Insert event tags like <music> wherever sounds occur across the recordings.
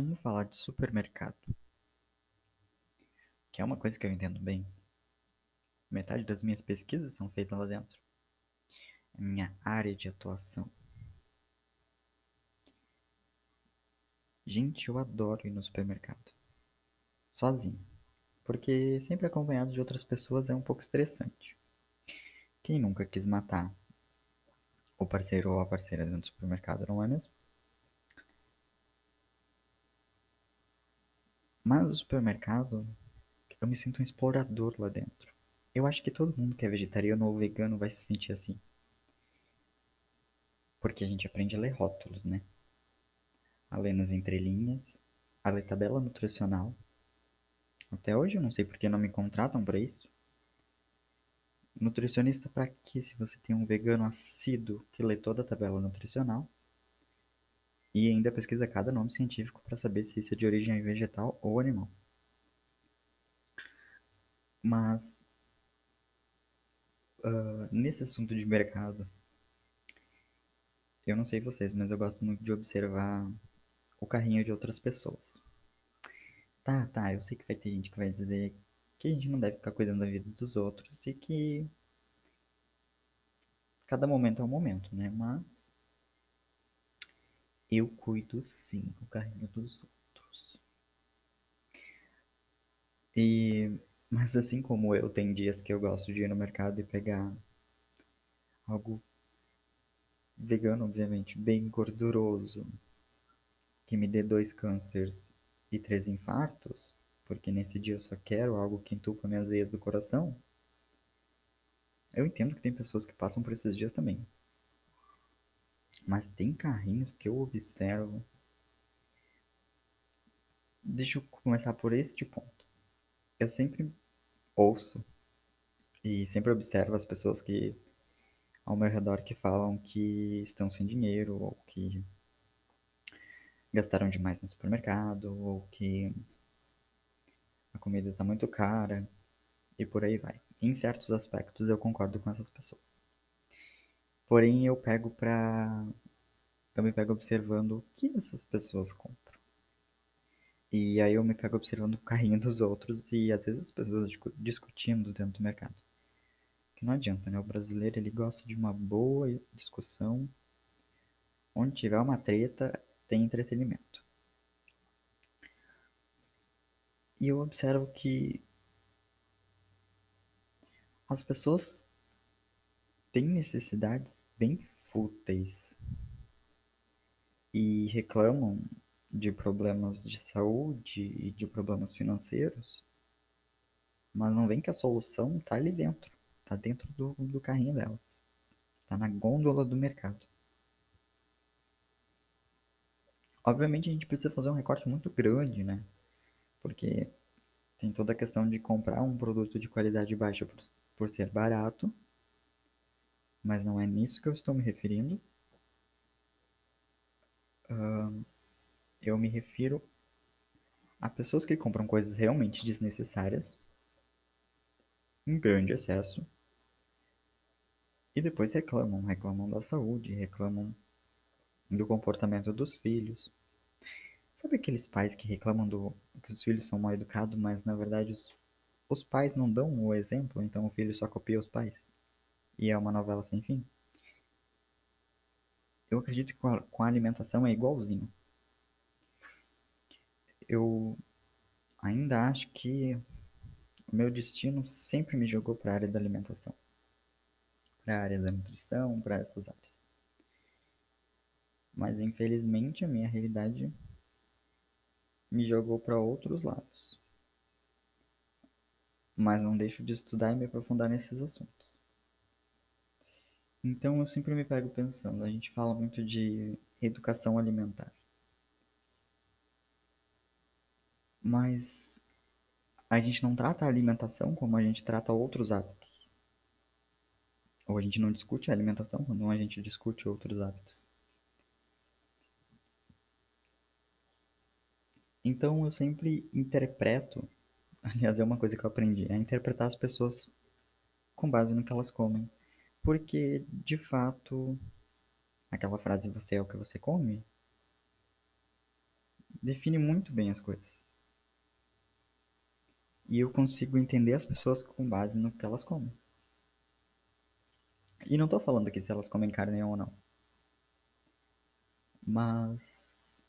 Vamos falar de supermercado. Que é uma coisa que eu entendo bem. Metade das minhas pesquisas são feitas lá dentro. É minha área de atuação. Gente, eu adoro ir no supermercado. Sozinho. Porque sempre acompanhado de outras pessoas é um pouco estressante. Quem nunca quis matar o parceiro ou a parceira dentro do supermercado, não é mesmo? Mas o supermercado, eu me sinto um explorador lá dentro. Eu acho que todo mundo que é vegetariano ou vegano vai se sentir assim. Porque a gente aprende a ler rótulos, né? A ler nas entrelinhas, a ler tabela nutricional. Até hoje eu não sei porque não me contratam para isso. Nutricionista para quê se você tem um vegano assíduo que lê toda a tabela nutricional e ainda pesquisa cada nome científico para saber se isso é de origem vegetal ou animal. Mas uh, nesse assunto de mercado, eu não sei vocês, mas eu gosto muito de observar o carrinho de outras pessoas. Tá, tá, eu sei que vai ter gente que vai dizer que a gente não deve ficar cuidando da vida dos outros e que cada momento é um momento, né? Mas eu cuido sim do carrinho dos outros. E mas assim como eu, tem dias que eu gosto de ir no mercado e pegar algo vegano, obviamente, bem gorduroso, que me dê dois cânceres e três infartos, porque nesse dia eu só quero algo que entupa minhas veias do coração. Eu entendo que tem pessoas que passam por esses dias também. Mas tem carrinhos que eu observo. Deixa eu começar por este ponto. Eu sempre ouço e sempre observo as pessoas que ao meu redor que falam que estão sem dinheiro ou que gastaram demais no supermercado ou que a comida está muito cara e por aí vai. Em certos aspectos eu concordo com essas pessoas. Porém, eu pego pra. Eu me pego observando o que essas pessoas compram. E aí eu me pego observando o carrinho dos outros e às vezes as pessoas discutindo dentro do mercado. Que não adianta, né? O brasileiro ele gosta de uma boa discussão. Onde tiver uma treta, tem entretenimento. E eu observo que as pessoas têm necessidades bem fúteis e reclamam de problemas de saúde e de problemas financeiros, mas não vem que a solução está ali dentro, está dentro do, do carrinho delas, está na gôndola do mercado. Obviamente a gente precisa fazer um recorte muito grande, né? Porque tem toda a questão de comprar um produto de qualidade baixa por, por ser barato mas não é nisso que eu estou me referindo. Eu me refiro a pessoas que compram coisas realmente desnecessárias, em grande excesso, e depois reclamam, reclamam da saúde, reclamam do comportamento dos filhos. Sabe aqueles pais que reclamam do que os filhos são mal educados, mas na verdade os, os pais não dão o exemplo, então o filho só copia os pais? e é uma novela sem fim. Eu acredito que com a, com a alimentação é igualzinho. Eu ainda acho que o meu destino sempre me jogou para a área da alimentação, para a área da nutrição, para essas áreas. Mas infelizmente a minha realidade me jogou para outros lados. Mas não deixo de estudar e me aprofundar nesses assuntos. Então eu sempre me pego pensando, a gente fala muito de educação alimentar. Mas a gente não trata a alimentação como a gente trata outros hábitos. Ou a gente não discute a alimentação quando a gente discute outros hábitos. Então eu sempre interpreto, <laughs> aliás é uma coisa que eu aprendi, é interpretar as pessoas com base no que elas comem. Porque, de fato, aquela frase você é o que você come define muito bem as coisas. E eu consigo entender as pessoas com base no que elas comem. E não tô falando aqui se elas comem carne ou não. Mas.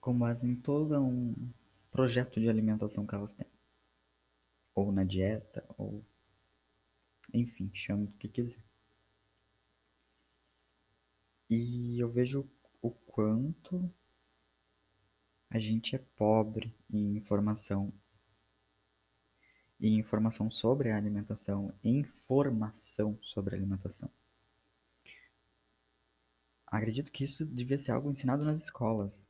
Com base em todo um projeto de alimentação que elas têm. Ou na dieta, ou. Enfim, chame do que quiser. E eu vejo o quanto a gente é pobre em informação. E informação sobre a alimentação, informação sobre a alimentação. Acredito que isso devia ser algo ensinado nas escolas.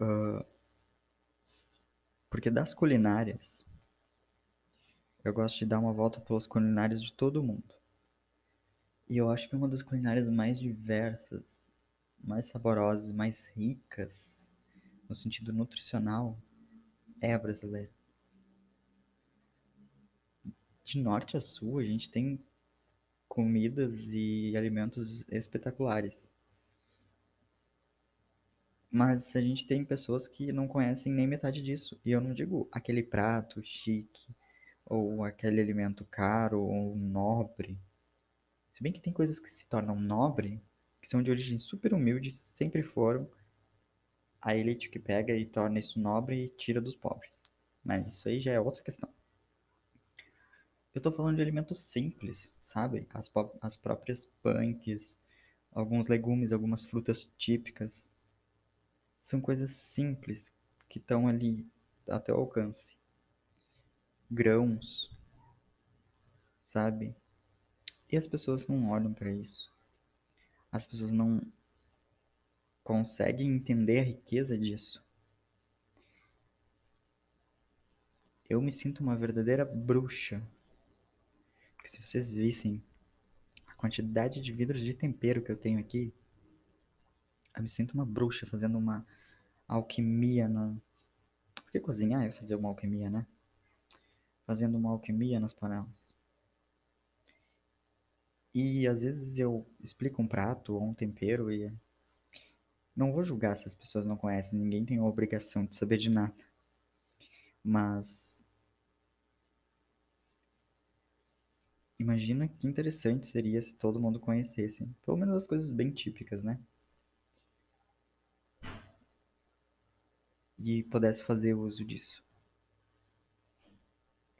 Uh, porque das culinárias, eu gosto de dar uma volta pelas culinárias de todo mundo. E eu acho que uma das culinárias mais diversas, mais saborosas, mais ricas, no sentido nutricional, é a brasileira. De norte a sul, a gente tem comidas e alimentos espetaculares. Mas a gente tem pessoas que não conhecem nem metade disso. E eu não digo aquele prato chique, ou aquele alimento caro ou nobre. Se bem que tem coisas que se tornam nobre, que são de origem super humilde, sempre foram a elite que pega e torna isso nobre e tira dos pobres. Mas isso aí já é outra questão. Eu tô falando de alimentos simples, sabe? As, as próprias punks, alguns legumes, algumas frutas típicas. São coisas simples que estão ali até o alcance. Grãos, sabe? E as pessoas não olham para isso. As pessoas não conseguem entender a riqueza disso. Eu me sinto uma verdadeira bruxa. Que se vocês vissem a quantidade de vidros de tempero que eu tenho aqui, eu me sinto uma bruxa fazendo uma alquimia na. Porque cozinhar é fazer uma alquimia, né? Fazendo uma alquimia nas panelas. E às vezes eu explico um prato ou um tempero e não vou julgar se as pessoas não conhecem, ninguém tem a obrigação de saber de nada. Mas imagina que interessante seria se todo mundo conhecesse, pelo menos as coisas bem típicas, né? E pudesse fazer uso disso.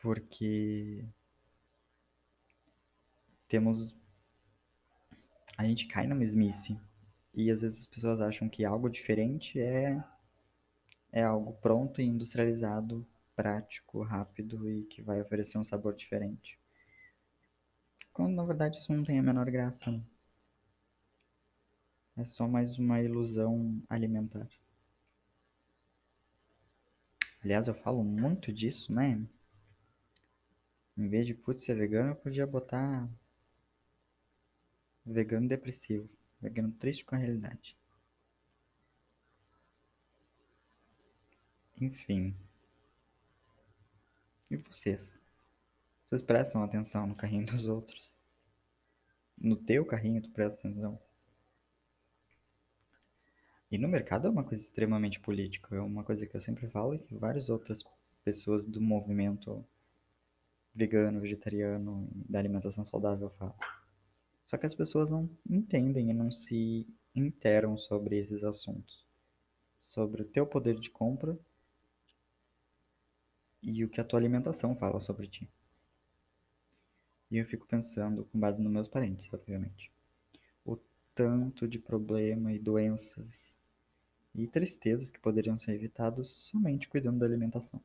Porque temos a gente cai na mesmice. E às vezes as pessoas acham que algo diferente é, é algo pronto e industrializado, prático, rápido e que vai oferecer um sabor diferente. Quando na verdade isso não tem a menor graça. É só mais uma ilusão alimentar. Aliás, eu falo muito disso, né? Em vez de putz ser vegano, eu podia botar vegano depressivo. Vegano triste com a realidade. Enfim. E vocês? Vocês prestam atenção no carrinho dos outros? No teu carrinho tu presta atenção? E no mercado é uma coisa extremamente política. É uma coisa que eu sempre falo e que várias outras pessoas do movimento vegano, vegetariano, da alimentação saudável falam. Só que as pessoas não entendem e não se interam sobre esses assuntos. Sobre o teu poder de compra e o que a tua alimentação fala sobre ti. E eu fico pensando, com base nos meus parentes, obviamente, tanto de problema e doenças e tristezas que poderiam ser evitados somente cuidando da alimentação.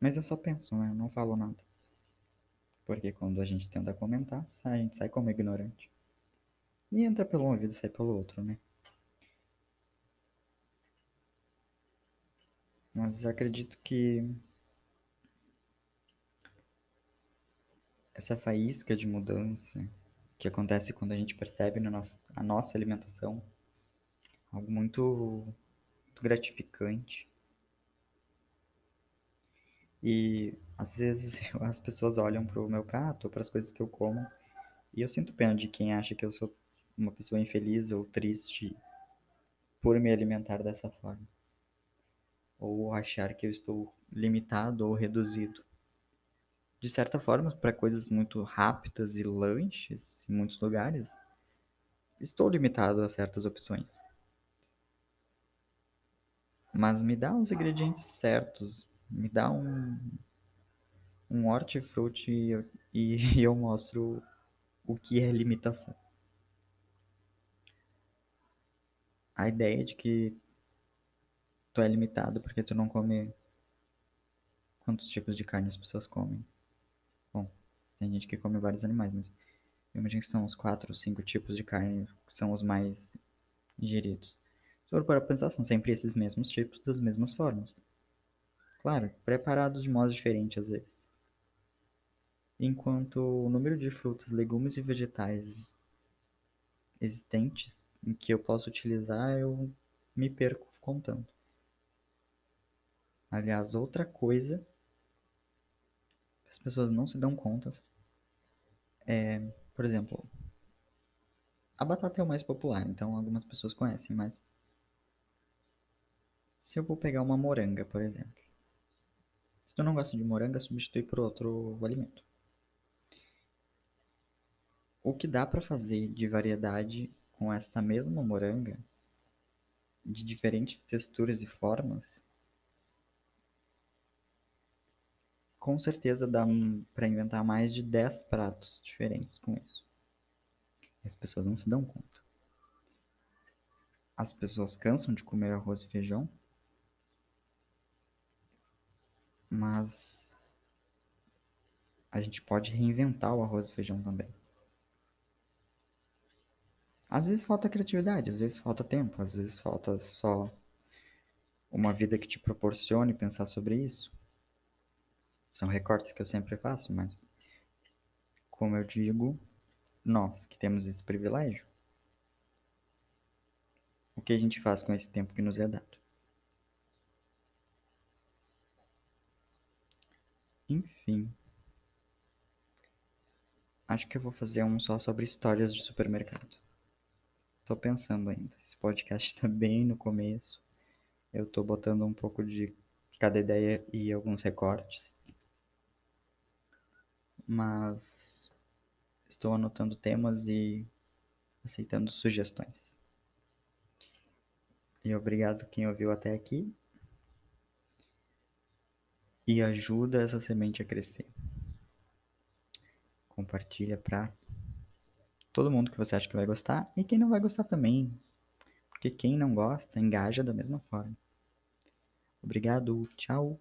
Mas eu só penso, né? Eu não falo nada. Porque quando a gente tenta comentar, a gente sai como ignorante. E entra pelo um ouvido e sai pelo outro, né? Mas acredito que essa faísca de mudança que acontece quando a gente percebe na nossa, a nossa alimentação algo muito, muito gratificante E às vezes <laughs> as pessoas olham pro meu prato, para as coisas que eu como, e eu sinto pena de quem acha que eu sou uma pessoa infeliz ou triste por me alimentar dessa forma. Ou achar que eu estou limitado ou reduzido. De certa forma, para coisas muito rápidas e lanches em muitos lugares, estou limitado a certas opções. Mas me dá os ingredientes certos, me dá um, um hortifruti e, <laughs> e eu mostro o que é limitação. A ideia de que tu é limitado porque tu não come quantos tipos de carne as pessoas comem. Tem gente que come vários animais, mas eu imagino que são os quatro ou cinco tipos de carne que são os mais ingeridos. Se for para pensar, são sempre esses mesmos tipos das mesmas formas. Claro, preparados de modo diferente às vezes. Enquanto o número de frutas, legumes e vegetais existentes em que eu posso utilizar, eu me perco contando. Aliás, outra coisa as pessoas não se dão contas é, por exemplo, a batata é o mais popular, então algumas pessoas conhecem, mas se eu vou pegar uma moranga, por exemplo, se tu não gosta de moranga, substitui por outro alimento. O que dá para fazer de variedade com essa mesma moranga, de diferentes texturas e formas, com certeza dá para inventar mais de 10 pratos diferentes com isso. As pessoas não se dão conta. As pessoas cansam de comer arroz e feijão, mas a gente pode reinventar o arroz e feijão também. Às vezes falta criatividade, às vezes falta tempo, às vezes falta só uma vida que te proporcione pensar sobre isso. São recortes que eu sempre faço, mas como eu digo, nós que temos esse privilégio, o que a gente faz com esse tempo que nos é dado? Enfim. Acho que eu vou fazer um só sobre histórias de supermercado. Tô pensando ainda. Esse podcast <laughs> tá bem no começo. Eu tô botando um pouco de cada ideia e alguns recortes mas estou anotando temas e aceitando sugestões. E obrigado quem ouviu até aqui. E ajuda essa semente a crescer. Compartilha para todo mundo que você acha que vai gostar e quem não vai gostar também. Porque quem não gosta engaja da mesma forma. Obrigado, tchau.